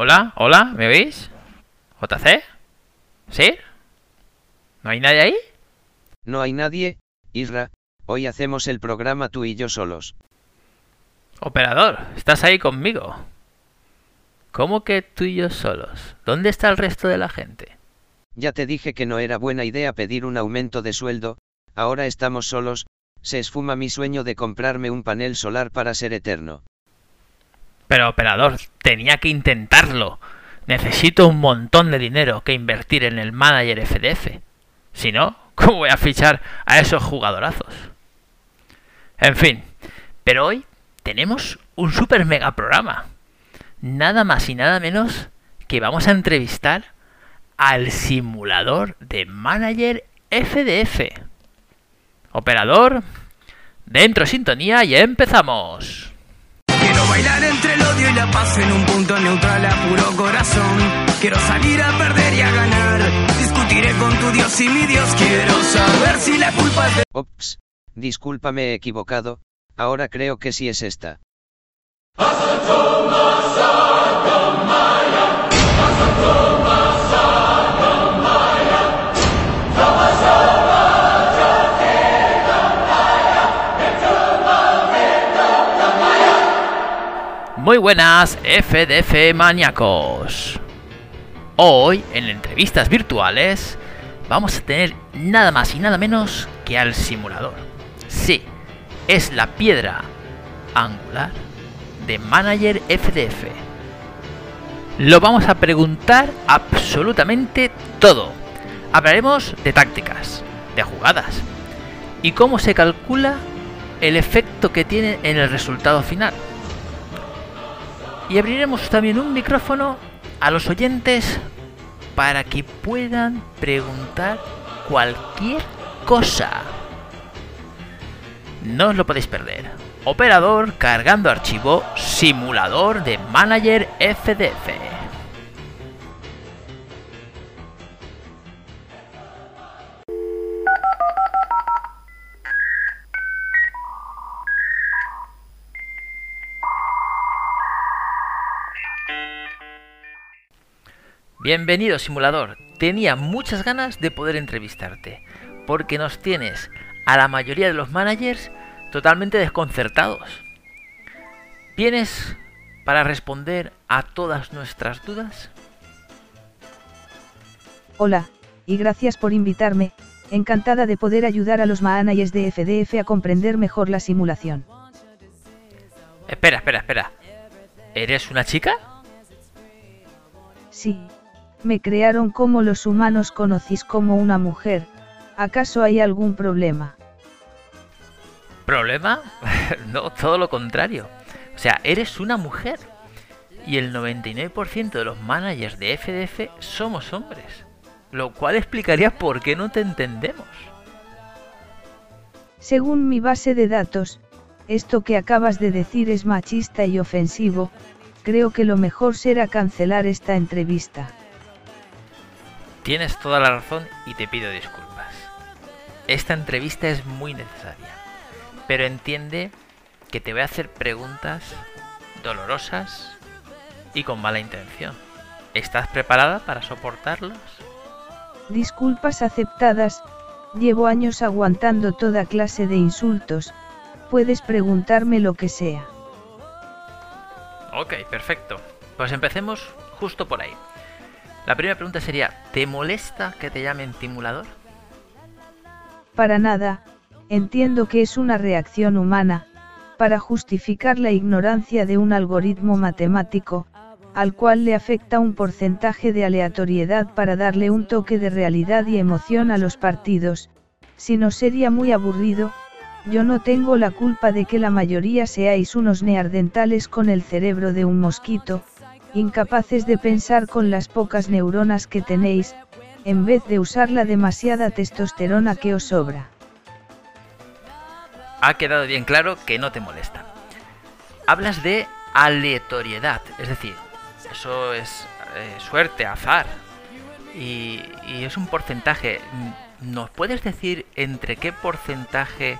Hola, hola, ¿me oís? ¿JC? ¿Sí? ¿No hay nadie ahí? No hay nadie, Isra, hoy hacemos el programa tú y yo solos. Operador, ¿estás ahí conmigo? ¿Cómo que tú y yo solos? ¿Dónde está el resto de la gente? Ya te dije que no era buena idea pedir un aumento de sueldo, ahora estamos solos, se esfuma mi sueño de comprarme un panel solar para ser eterno. Pero, operador, tenía que intentarlo. Necesito un montón de dinero que invertir en el manager FDF. Si no, ¿cómo voy a fichar a esos jugadorazos? En fin, pero hoy tenemos un super mega programa. Nada más y nada menos que vamos a entrevistar al simulador de manager FDF. Operador, dentro sintonía y empezamos. Odio y la paz en un punto neutral a puro corazón. Quiero salir a perder y a ganar. Discutiré con tu Dios y mi Dios. Quiero saber si la culpa es de... Ops, discúlpame he equivocado, ahora creo que sí es esta. Muy buenas, FDF maníacos. Hoy, en entrevistas virtuales, vamos a tener nada más y nada menos que al simulador. Sí, es la piedra angular de Manager FDF. Lo vamos a preguntar absolutamente todo. Hablaremos de tácticas, de jugadas y cómo se calcula el efecto que tiene en el resultado final. Y abriremos también un micrófono a los oyentes para que puedan preguntar cualquier cosa. No os lo podéis perder. Operador cargando archivo simulador de manager FDF. Bienvenido simulador. Tenía muchas ganas de poder entrevistarte, porque nos tienes a la mayoría de los managers totalmente desconcertados. ¿Vienes para responder a todas nuestras dudas? Hola, y gracias por invitarme, encantada de poder ayudar a los managers de FDF a comprender mejor la simulación. Espera, espera, espera. ¿Eres una chica? Sí, me crearon como los humanos conocís como una mujer, ¿acaso hay algún problema? ¿Problema? no, todo lo contrario. O sea, eres una mujer. Y el 99% de los managers de FDF somos hombres. Lo cual explicaría por qué no te entendemos. Según mi base de datos, esto que acabas de decir es machista y ofensivo, creo que lo mejor será cancelar esta entrevista. Tienes toda la razón y te pido disculpas. Esta entrevista es muy necesaria, pero entiende que te voy a hacer preguntas dolorosas y con mala intención. ¿Estás preparada para soportarlos? Disculpas aceptadas, llevo años aguantando toda clase de insultos, puedes preguntarme lo que sea. Ok, perfecto. Pues empecemos justo por ahí. La primera pregunta sería, ¿te molesta que te llamen timulador? Para nada, entiendo que es una reacción humana, para justificar la ignorancia de un algoritmo matemático, al cual le afecta un porcentaje de aleatoriedad para darle un toque de realidad y emoción a los partidos, si no sería muy aburrido, yo no tengo la culpa de que la mayoría seáis unos neardentales con el cerebro de un mosquito, incapaces de pensar con las pocas neuronas que tenéis, en vez de usar la demasiada testosterona que os sobra. Ha quedado bien claro que no te molesta. Hablas de aleatoriedad, es decir, eso es eh, suerte, azar. Y, y es un porcentaje. ¿Nos puedes decir entre qué porcentaje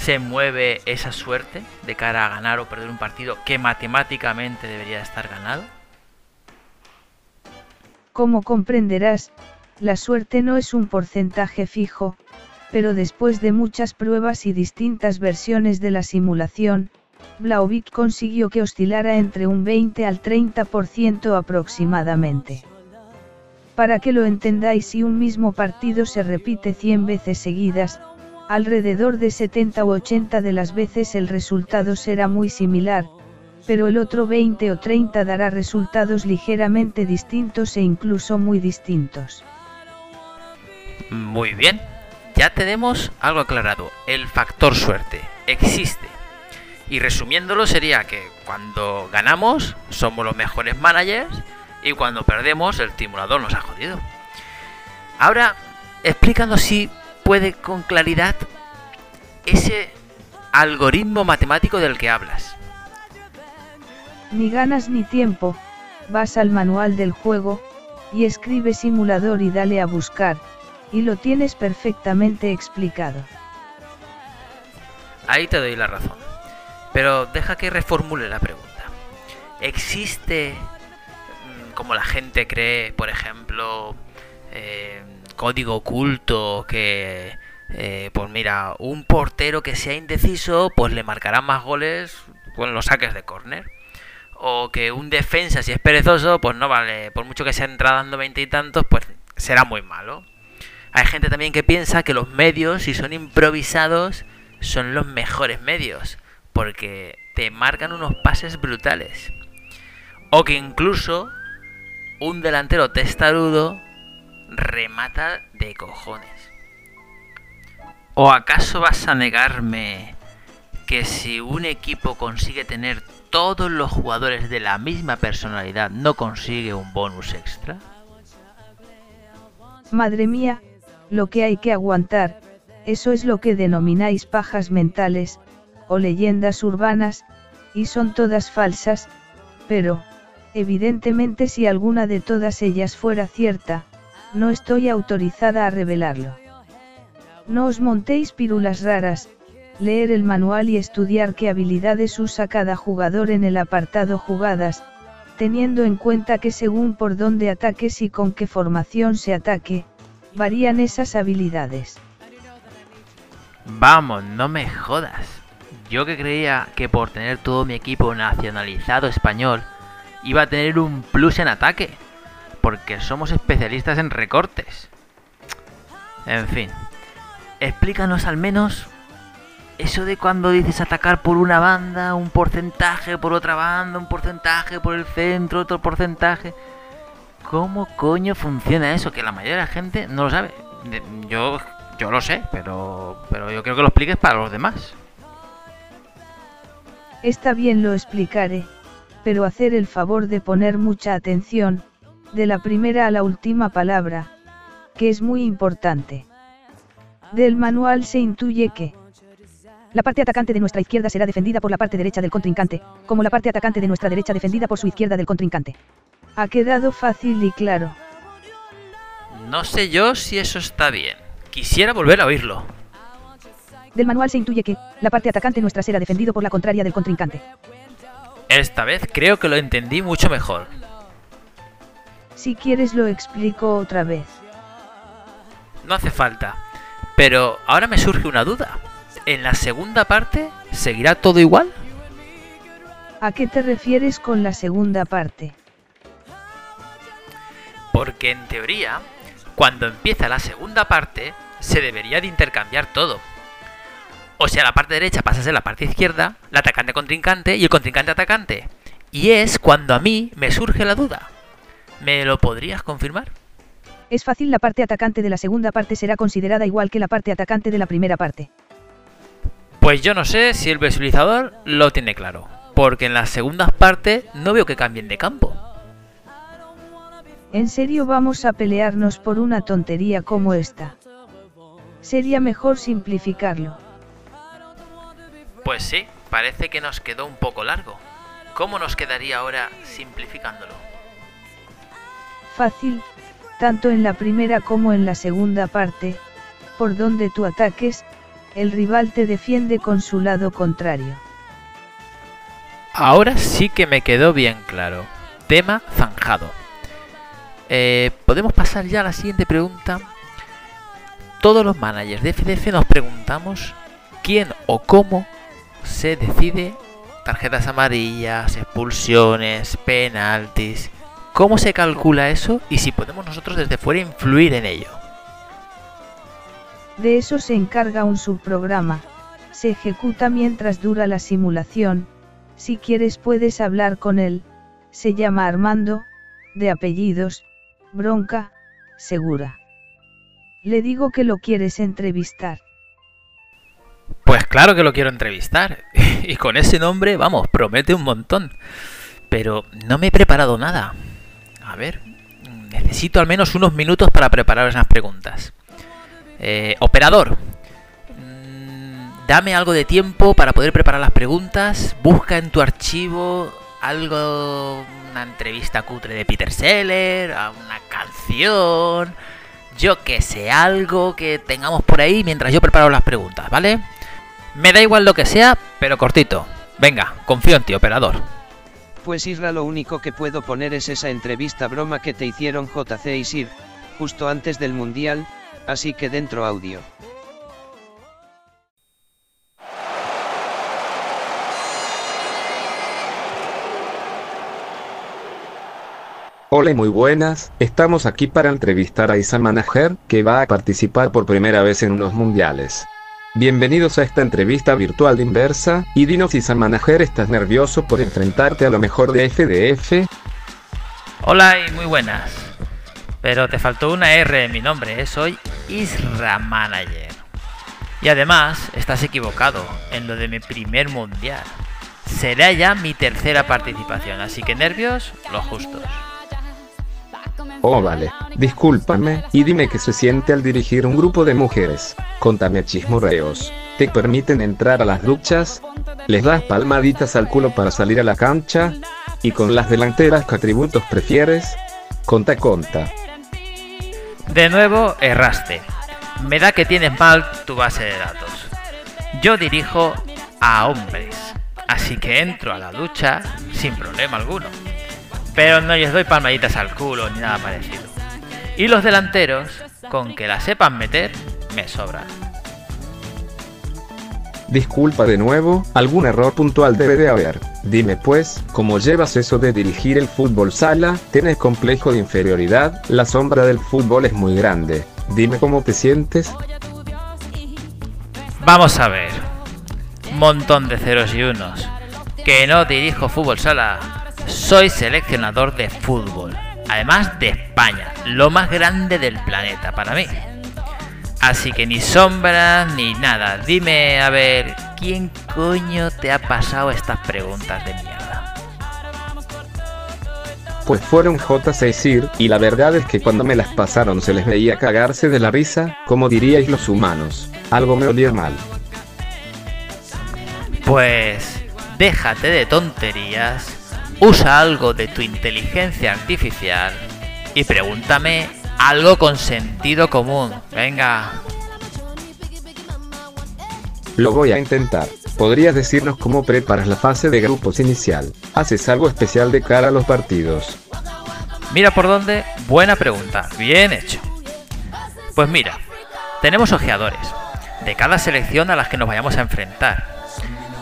se mueve esa suerte de cara a ganar o perder un partido que matemáticamente debería estar ganado? Como comprenderás, la suerte no es un porcentaje fijo, pero después de muchas pruebas y distintas versiones de la simulación, Blauvik consiguió que oscilara entre un 20 al 30% aproximadamente. Para que lo entendáis si un mismo partido se repite 100 veces seguidas, alrededor de 70 u 80 de las veces el resultado será muy similar, pero el otro 20 o 30 dará resultados ligeramente distintos e incluso muy distintos. Muy bien, ya tenemos algo aclarado. El factor suerte existe. Y resumiéndolo sería que cuando ganamos somos los mejores managers y cuando perdemos el simulador nos ha jodido. Ahora, explícanos si puede con claridad ese algoritmo matemático del que hablas. Ni ganas ni tiempo, vas al manual del juego, y escribe simulador y dale a buscar, y lo tienes perfectamente explicado. Ahí te doy la razón. Pero deja que reformule la pregunta. ¿Existe, mm, como la gente cree, por ejemplo, eh, código oculto que, eh, pues mira, un portero que sea indeciso, pues le marcará más goles con los saques de córner? O que un defensa, si es perezoso, pues no vale, por mucho que sea entrada dando veinte y tantos, pues será muy malo. Hay gente también que piensa que los medios, si son improvisados, son los mejores medios, porque te marcan unos pases brutales. O que incluso un delantero testarudo remata de cojones. ¿O acaso vas a negarme que si un equipo consigue tener todos los jugadores de la misma personalidad no consigue un bonus extra? Madre mía, lo que hay que aguantar, eso es lo que denomináis pajas mentales, o leyendas urbanas, y son todas falsas, pero, evidentemente si alguna de todas ellas fuera cierta, no estoy autorizada a revelarlo. No os montéis pirulas raras, leer el manual y estudiar qué habilidades usa cada jugador en el apartado jugadas, teniendo en cuenta que según por dónde ataques y con qué formación se ataque, varían esas habilidades. Vamos, no me jodas. Yo que creía que por tener todo mi equipo nacionalizado español, iba a tener un plus en ataque. Porque somos especialistas en recortes. En fin. Explícanos al menos eso de cuando dices atacar por una banda, un porcentaje por otra banda, un porcentaje por el centro, otro porcentaje. ¿Cómo coño funciona eso? Que la mayoría de la gente no lo sabe. Yo, yo lo sé, pero, pero yo creo que lo expliques para los demás. Está bien lo explicaré, pero hacer el favor de poner mucha atención, de la primera a la última palabra, que es muy importante. Del manual se intuye que la parte atacante de nuestra izquierda será defendida por la parte derecha del contrincante, como la parte atacante de nuestra derecha defendida por su izquierda del contrincante. Ha quedado fácil y claro. No sé yo si eso está bien. Quisiera volver a oírlo. Del manual se intuye que, la parte atacante nuestra será defendido por la contraria del contrincante. Esta vez creo que lo entendí mucho mejor. Si quieres lo explico otra vez. No hace falta. Pero ahora me surge una duda. ¿En la segunda parte seguirá todo igual? ¿A qué te refieres con la segunda parte? Porque en teoría, cuando empieza la segunda parte, se debería de intercambiar todo. O sea, la parte derecha pasa a ser la parte izquierda, la atacante contrincante y el contrincante atacante. Y es cuando a mí me surge la duda. ¿Me lo podrías confirmar? Es fácil, la parte atacante de la segunda parte será considerada igual que la parte atacante de la primera parte. Pues yo no sé si el visualizador lo tiene claro, porque en las segundas partes no veo que cambien de campo. ¿En serio vamos a pelearnos por una tontería como esta? Sería mejor simplificarlo. Pues sí, parece que nos quedó un poco largo. ¿Cómo nos quedaría ahora simplificándolo? Fácil, tanto en la primera como en la segunda parte, por donde tú ataques, el rival te defiende con su lado contrario. Ahora sí que me quedó bien claro. Tema zanjado. eh, podemos pasar ya a la siguiente pregunta. Todos los managers de FDF nos preguntamos quién o cómo se decide tarjetas amarillas, expulsiones, penaltis. ¿Cómo se calcula eso y si podemos nosotros desde fuera influir en ello? De eso se encarga un subprograma. Se ejecuta mientras dura la simulación. Si quieres puedes hablar con él. Se llama Armando, de apellidos, bronca, segura. Le digo que lo quieres entrevistar. Pues claro que lo quiero entrevistar. y con ese nombre, vamos, promete un montón. Pero no me he preparado nada. A ver, necesito al menos unos minutos para preparar esas preguntas. Eh, operador, mm, dame algo de tiempo para poder preparar las preguntas. Busca en tu archivo algo, una entrevista cutre de Peter Seller, una canción, yo que sé, algo que tengamos por ahí mientras yo preparo las preguntas, ¿vale? Me da igual lo que sea, pero cortito. Venga, confío en ti, operador. Pues Isra, lo único que puedo poner es esa entrevista broma que te hicieron JC y Sir, justo antes del Mundial, así que dentro audio. Hola muy buenas, estamos aquí para entrevistar a Isa Manager, que va a participar por primera vez en unos mundiales. Bienvenidos a esta entrevista virtual de Inversa, y dinos Isa Manager, ¿estás nervioso por enfrentarte a lo mejor de FDF? Hola y muy buenas. Pero te faltó una R en mi nombre, ¿eh? soy Isra Manager. Y además, estás equivocado en lo de mi primer mundial. Será ya mi tercera participación, así que nervios, los justos. Oh vale, discúlpame, y dime qué se siente al dirigir un grupo de mujeres. Contame chismorreos. ¿Te permiten entrar a las duchas? ¿Les das palmaditas al culo para salir a la cancha? ¿Y con las delanteras qué atributos prefieres? Conta conta. De nuevo, erraste. Me da que tienes mal tu base de datos. Yo dirijo a hombres, así que entro a la ducha sin problema alguno pero no les doy palmaditas al culo ni nada parecido. Y los delanteros, con que la sepan meter, me sobran. Disculpa de nuevo, algún error puntual debe de haber. Dime pues, ¿cómo llevas eso de dirigir el fútbol sala? ¿Tienes complejo de inferioridad? La sombra del fútbol es muy grande. Dime cómo te sientes. Vamos a ver. Montón de ceros y unos. Que no dirijo fútbol sala soy seleccionador de fútbol, además de España, lo más grande del planeta para mí. Así que ni sombras ni nada. Dime, a ver, ¿quién coño te ha pasado estas preguntas de mierda? Pues fueron J6 Sir, y la verdad es que cuando me las pasaron se les veía cagarse de la risa, como diríais los humanos. Algo me olía mal. Pues déjate de tonterías usa algo de tu inteligencia artificial y pregúntame algo con sentido común. Venga. Lo voy a intentar. ¿Podrías decirnos cómo preparas la fase de grupos inicial? ¿Haces algo especial de cara a los partidos? Mira por dónde. Buena pregunta. Bien hecho. Pues mira, tenemos ojeadores de cada selección a las que nos vayamos a enfrentar,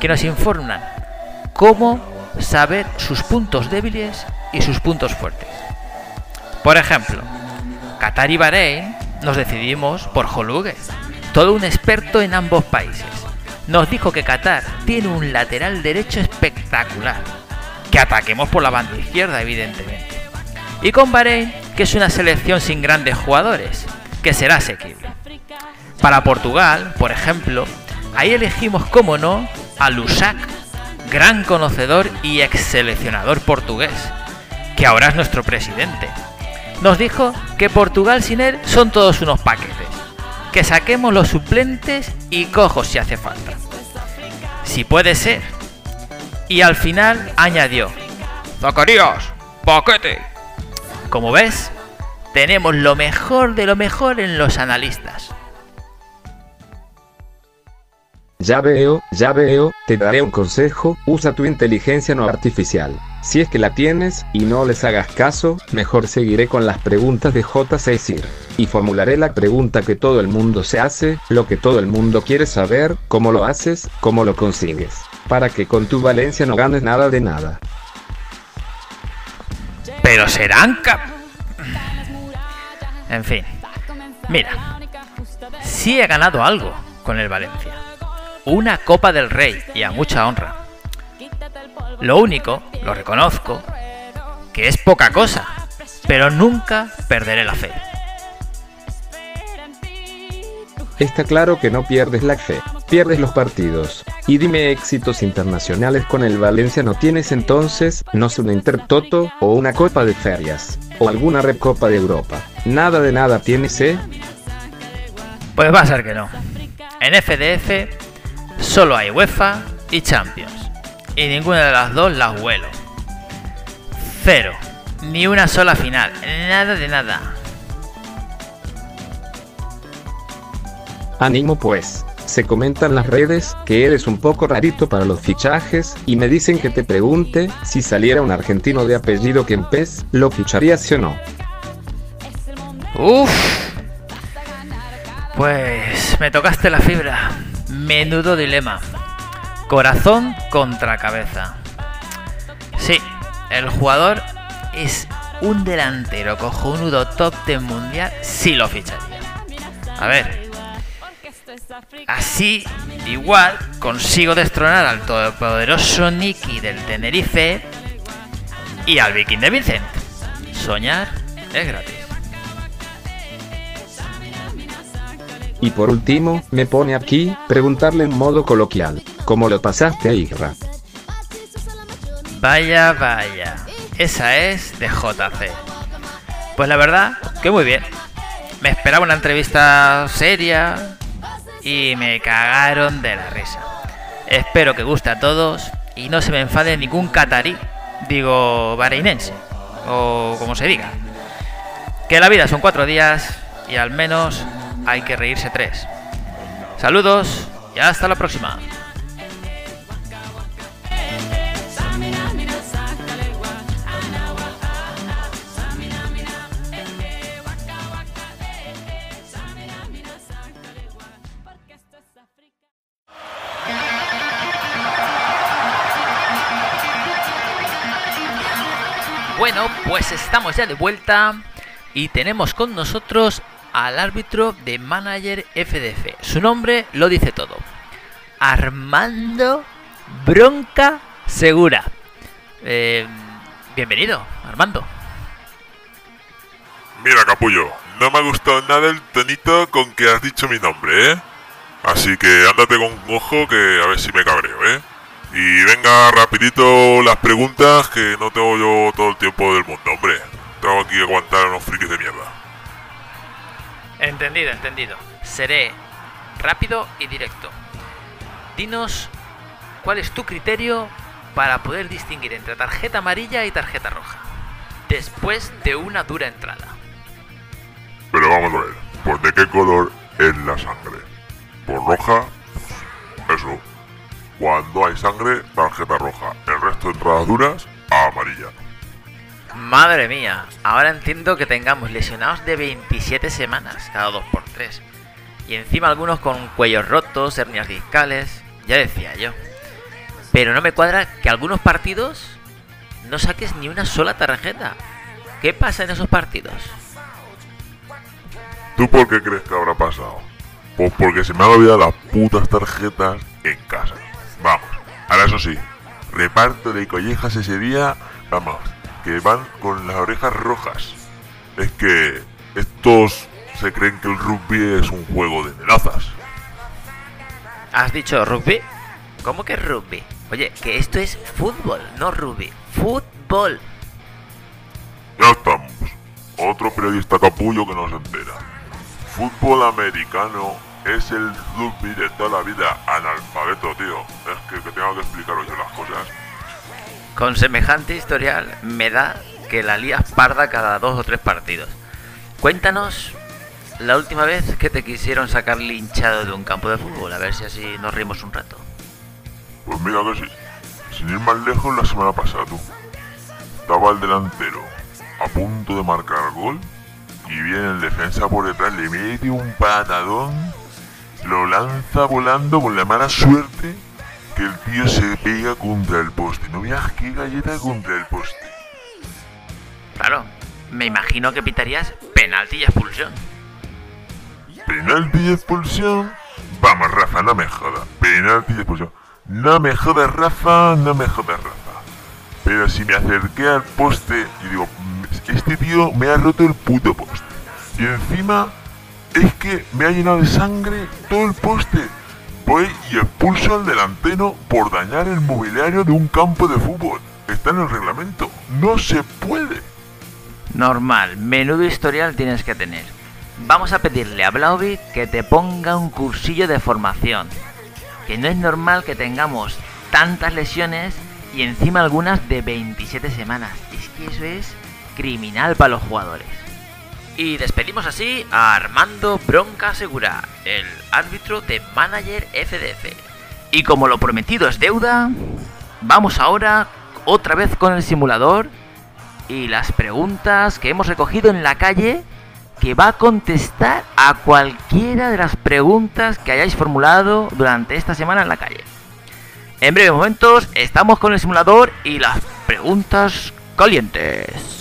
que nos informan cómo saber sus puntos débiles y sus puntos fuertes. Por ejemplo, Qatar y Bahrein nos decidimos por Holugue, todo un experto en ambos países. Nos dijo que Qatar tiene un lateral derecho espectacular, que ataquemos por la banda izquierda evidentemente. Y con Bahrein, que es una selección sin grandes jugadores, que será asequible. Para Portugal, por ejemplo, ahí elegimos, como no, a Lusac gran conocedor y ex seleccionador portugués, que ahora es nuestro presidente. Nos dijo que Portugal sin él son todos unos paquetes, que saquemos los suplentes y cojos si hace falta. Si puede ser. Y al final añadió, Zacarías, paquete. Como ves, tenemos lo mejor de lo mejor en los analistas. Ya veo, ya veo, te daré un consejo, usa tu inteligencia no artificial. Si es que la tienes, y no les hagas caso, mejor seguiré con las preguntas de J. Sir. Y formularé la pregunta que todo el mundo se hace, lo que todo el mundo quiere saber, cómo lo haces, cómo lo consigues. Para que con tu Valencia no ganes nada de nada. Pero serán cap... En fin. Mira. Sí he ganado algo con el Valencia. Una Copa del Rey y a mucha honra. Lo único, lo reconozco, que es poca cosa, pero nunca perderé la fe. Está claro que no pierdes la fe, pierdes los partidos. Y dime éxitos internacionales con el Valencia no tienes entonces, no sé una Intertoto, o una Copa de Ferias, o alguna Recopa de Europa. Nada de nada tienes, ¿eh? Pues va a ser que no. En FDF solo hay UEFA y Champions. Y ninguna de las dos las huelo. Cero. Ni una sola final. Nada de nada. Ánimo pues. Se comentan las redes que eres un poco rarito para los fichajes y me dicen que te pregunte si saliera un argentino de apellido que en PES, ¿lo ficharías o no? Uf. Pues me tocaste la fibra. Menudo dilema. Corazón contra cabeza. Sí, el jugador es un delantero cojonudo top 10 mundial, sí lo ficharía. A ver, así igual consigo destronar al todopoderoso Nicky del Tenerife y al Viking de Vincent. Soñar es gratis. Y por último, me pone aquí, preguntarle en modo coloquial, ¿cómo lo pasaste a Isra? Vaya, vaya. Esa es de JC. Pues la verdad, que muy bien. Me esperaba una entrevista seria y me cagaron de la risa. Espero que guste a todos y no se me enfade ningún catarí, digo bareinense, o como se diga. Que la vida son cuatro días y al menos hay que reírse tres. Saludos y hasta la próxima. Bueno, pues estamos ya de vuelta y tenemos con nosotros al árbitro de Manager FDF. Su nombre lo dice todo. Armando Bronca Segura. Eh, bienvenido, Armando. Mira, capullo, no me ha gustado nada el tonito con que has dicho mi nombre, ¿eh? Así que ándate con ojo que a ver si me cabreo, ¿eh? Y venga rapidito las preguntas que no tengo yo todo el tiempo del mundo, hombre. Tengo aquí que aguantar a unos frikis de mierda. Entendido, entendido. Seré rápido y directo. Dinos cuál es tu criterio para poder distinguir entre tarjeta amarilla y tarjeta roja. Después de una dura entrada. Pero vamos a ver, ¿por de qué color es la sangre? ¿Por roja? Eso. Cuando hay sangre, tarjeta roja. El resto de entradas duras, amarilla. Madre mía, ahora entiendo que tengamos lesionados de 27 semanas cada 2x3. Y encima algunos con cuellos rotos, hernias discales, ya decía yo. Pero no me cuadra que algunos partidos no saques ni una sola tarjeta. ¿Qué pasa en esos partidos? ¿Tú por qué crees que habrá pasado? Pues porque se me han olvidado las putas tarjetas en casa. Vamos, ahora eso sí, reparto de collejas ese día, vamos, que van con las orejas rojas. Es que estos se creen que el rugby es un juego de amenazas. ¿Has dicho rugby? ¿Cómo que rugby? Oye, que esto es fútbol, no rugby. Fútbol. Ya estamos. Otro periodista capullo que no se entera. Fútbol americano es el rugby de toda la vida. Analfabeto, tío. Es que, que tengo que explicaros yo las cosas. Con semejante historial me da que la lías parda cada dos o tres partidos. Cuéntanos la última vez que te quisieron sacar linchado de un campo de fútbol, a ver si así nos rimos un rato. Pues mira que sí. Sin ir más lejos, la semana pasada, tú. estaba el delantero a punto de marcar gol y viene el defensa por detrás, le mete un patadón, lo lanza volando con la mala suerte el tío se pega contra el poste. No veas qué galleta contra el poste. Claro, me imagino que pitarías penalti y expulsión. Penalti y expulsión. Vamos, Rafa, no me jodas. Penalti y expulsión. No me jodas, Rafa, no me jodas, Rafa. Pero si me acerqué al poste y digo, este tío me ha roto el puto poste. Y encima es que me ha llenado de sangre todo el poste. Voy y expulso al delantero por dañar el mobiliario de un campo de fútbol. Está en el reglamento. No se puede. Normal, menudo historial tienes que tener. Vamos a pedirle a Blauvik que te ponga un cursillo de formación. Que no es normal que tengamos tantas lesiones y encima algunas de 27 semanas. Es que eso es criminal para los jugadores. Y despedimos así a Armando Bronca Segura, el árbitro de Manager FDF. Y como lo prometido es deuda, vamos ahora otra vez con el simulador y las preguntas que hemos recogido en la calle que va a contestar a cualquiera de las preguntas que hayáis formulado durante esta semana en la calle. En breves momentos estamos con el simulador y las preguntas calientes.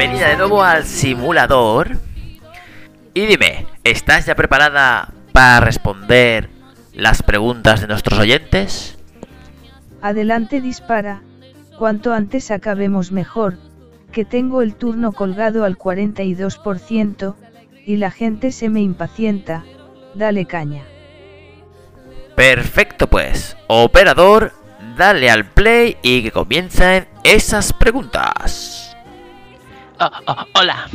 Bienvenida de nuevo al simulador. Y dime, ¿estás ya preparada para responder las preguntas de nuestros oyentes? Adelante dispara, cuanto antes acabemos mejor, que tengo el turno colgado al 42%, y la gente se me impacienta, dale caña. Perfecto pues, operador, dale al play y que comiencen esas preguntas. Oh, oh, hola,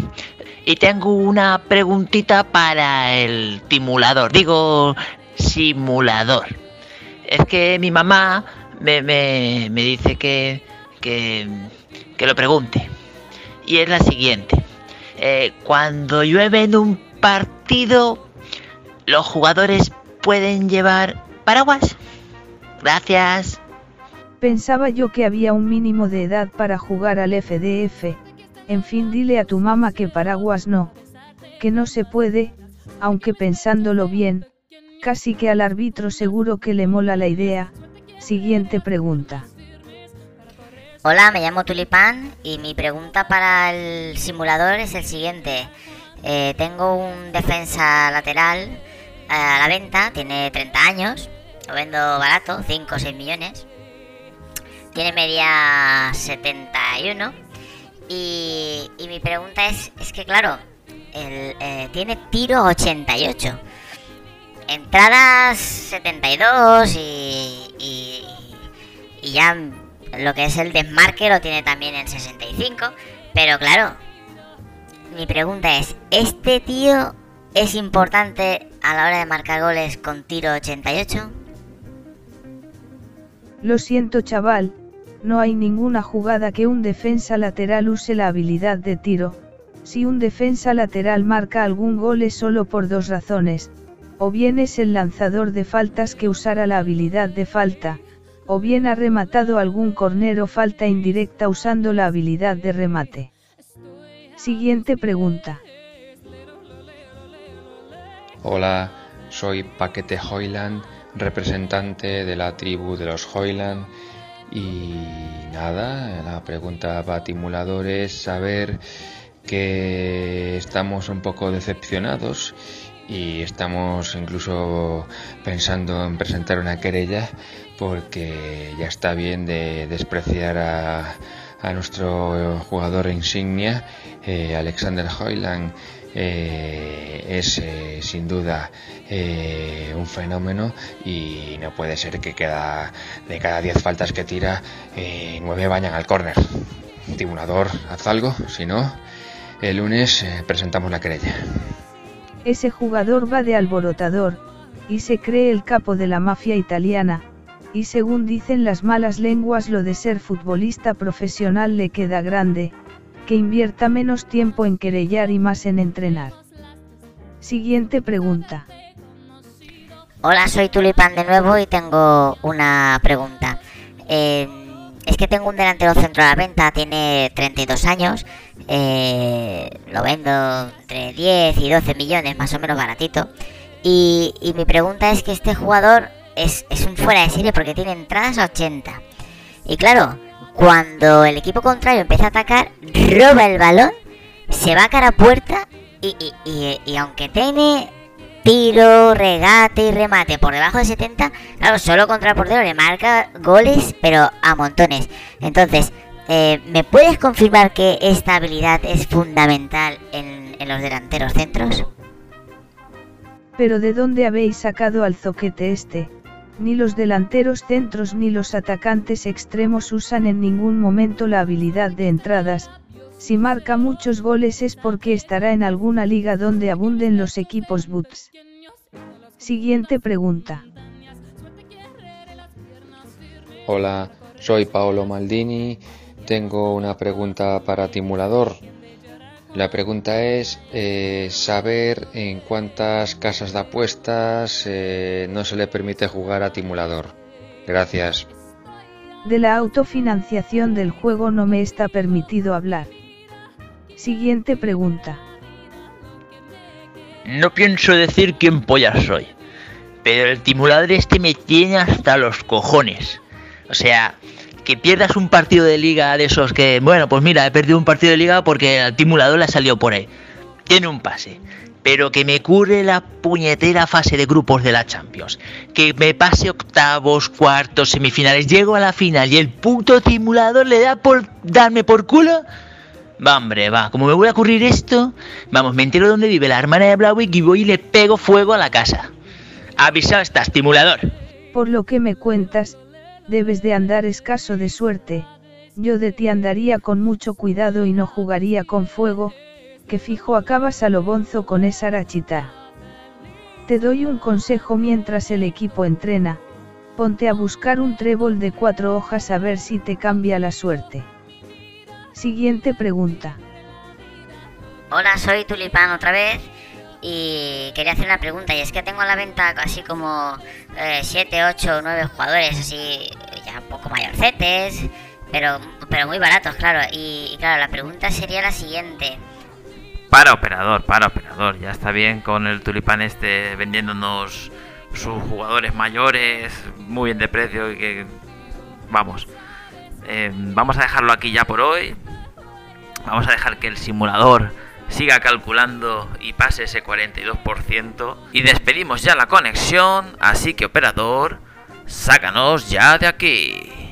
y tengo una preguntita para el simulador, digo simulador. Es que mi mamá me, me, me dice que, que, que, lo pregunte. Y es la siguiente. Eh, cuando llueve en un partido, ¿los jugadores pueden llevar paraguas? Gracias. Pensaba yo que había un mínimo de edad para jugar al FDF. En fin, dile a tu mamá que paraguas no. Que no se puede, aunque pensándolo bien, casi que al árbitro seguro que le mola la idea. Siguiente pregunta. Hola, me llamo Tulipán y mi pregunta para el simulador es el siguiente. Eh, tengo un defensa lateral eh, a la venta, tiene 30 años, lo vendo barato, 5 o 6 millones. Tiene media 71 y, y mi pregunta es, es que claro, el, eh, tiene tiro 88. Entradas 72 y, y, y ya lo que es el desmarque lo tiene también en 65. Pero claro, mi pregunta es, ¿este tío es importante a la hora de marcar goles con tiro 88? Lo siento chaval, no hay ninguna jugada que un defensa lateral use la habilidad de tiro. Si un defensa lateral marca algún gol es solo por dos razones, o bien es el lanzador de faltas que usara la habilidad de falta, o bien ha rematado algún corner o falta indirecta usando la habilidad de remate. Siguiente pregunta. Hola, soy Paquete Hoyland, representante de la tribu de los Hoyland. Y nada, la pregunta para Timulador es saber que estamos un poco decepcionados y estamos incluso pensando en presentar una querella porque ya está bien de despreciar a, nuestro jugador insignia, eh, Alexander Hoyland. Eh, es eh, sin duda un fenómeno y no puede ser que queda, de cada 10 faltas que tira, 9 vayan al córner. Timulador, haz algo, si no, el lunes presentamos la querella. Ese jugador va de alborotador, y se cree el capo de la mafia italiana, y según dicen las malas lenguas lo de ser futbolista profesional le queda grande, que invierta menos tiempo en querellar y más en entrenar. Siguiente pregunta. Hola, soy Tulipán de nuevo y tengo una pregunta. Eh, es que tengo un delantero centro a la venta, tiene 32 años, eh, lo vendo entre 10 y 12 millones, más o menos baratito. Y, mi pregunta es que este jugador es, un fuera de serie porque tiene entradas a 80. Y claro, cuando el equipo contrario empieza a atacar, roba el balón, se va cara a puerta y, y aunque tiene tiro, regate y remate por debajo de 70, claro, solo contra el portero le marca goles, pero a montones. Entonces, eh, ¿me puedes confirmar que esta habilidad es fundamental en, los delanteros centros? Pero ¿de dónde habéis sacado al zoquete este? Ni los delanteros centros ni los atacantes extremos usan en ningún momento la habilidad de entradas, si marca muchos goles es porque estará en alguna liga donde abunden los equipos Boots. Siguiente pregunta. Hola, soy Paolo Maldini. Tengo una pregunta para Timulador. La pregunta es eh, saber en cuántas casas de apuestas eh, no se le permite jugar a Timulador. Gracias. De la autofinanciación del juego no me está permitido hablar. Siguiente pregunta. No pienso decir quién polla soy, pero el timulador este me tiene hasta los cojones. O sea, que pierdas un partido de liga de esos que, bueno, pues mira, he perdido un partido de liga porque el timulador le ha salido por ahí. Tiene un pase. Pero que me cure la puñetera fase de grupos de la Champions. Que me pase octavos, cuartos, semifinales. Llego a la final y el puto timulador le da por darme por culo. Va, hombre, va. Como me voy a ocurrir esto, vamos, me entero dónde vive la hermana de Blauwick y voy y le pego fuego a la casa. Avisado está, estimulador. Por lo que me cuentas, debes de andar escaso de suerte. Yo de ti andaría con mucho cuidado y no jugaría con fuego, que fijo acabas a lo bonzo con esa rachita. Te doy un consejo mientras el equipo entrena, ponte a buscar un trébol de cuatro hojas a ver si te cambia la suerte. Siguiente pregunta. Hola, soy Tulipán otra vez y quería hacer una pregunta y es que tengo a la venta casi como 7, 8, 9 jugadores así ya un poco mayorcetes, pero, pero muy baratos, claro. Y, claro, la pregunta sería la siguiente. Para operador, para operador, ya está bien con el tulipán este vendiéndonos sus jugadores mayores muy bien de precio y que vamos eh, vamos a dejarlo aquí ya por hoy. Vamos a dejar que el simulador siga calculando y pase ese 42%. Y despedimos ya la conexión. Así que operador, sácanos ya de aquí.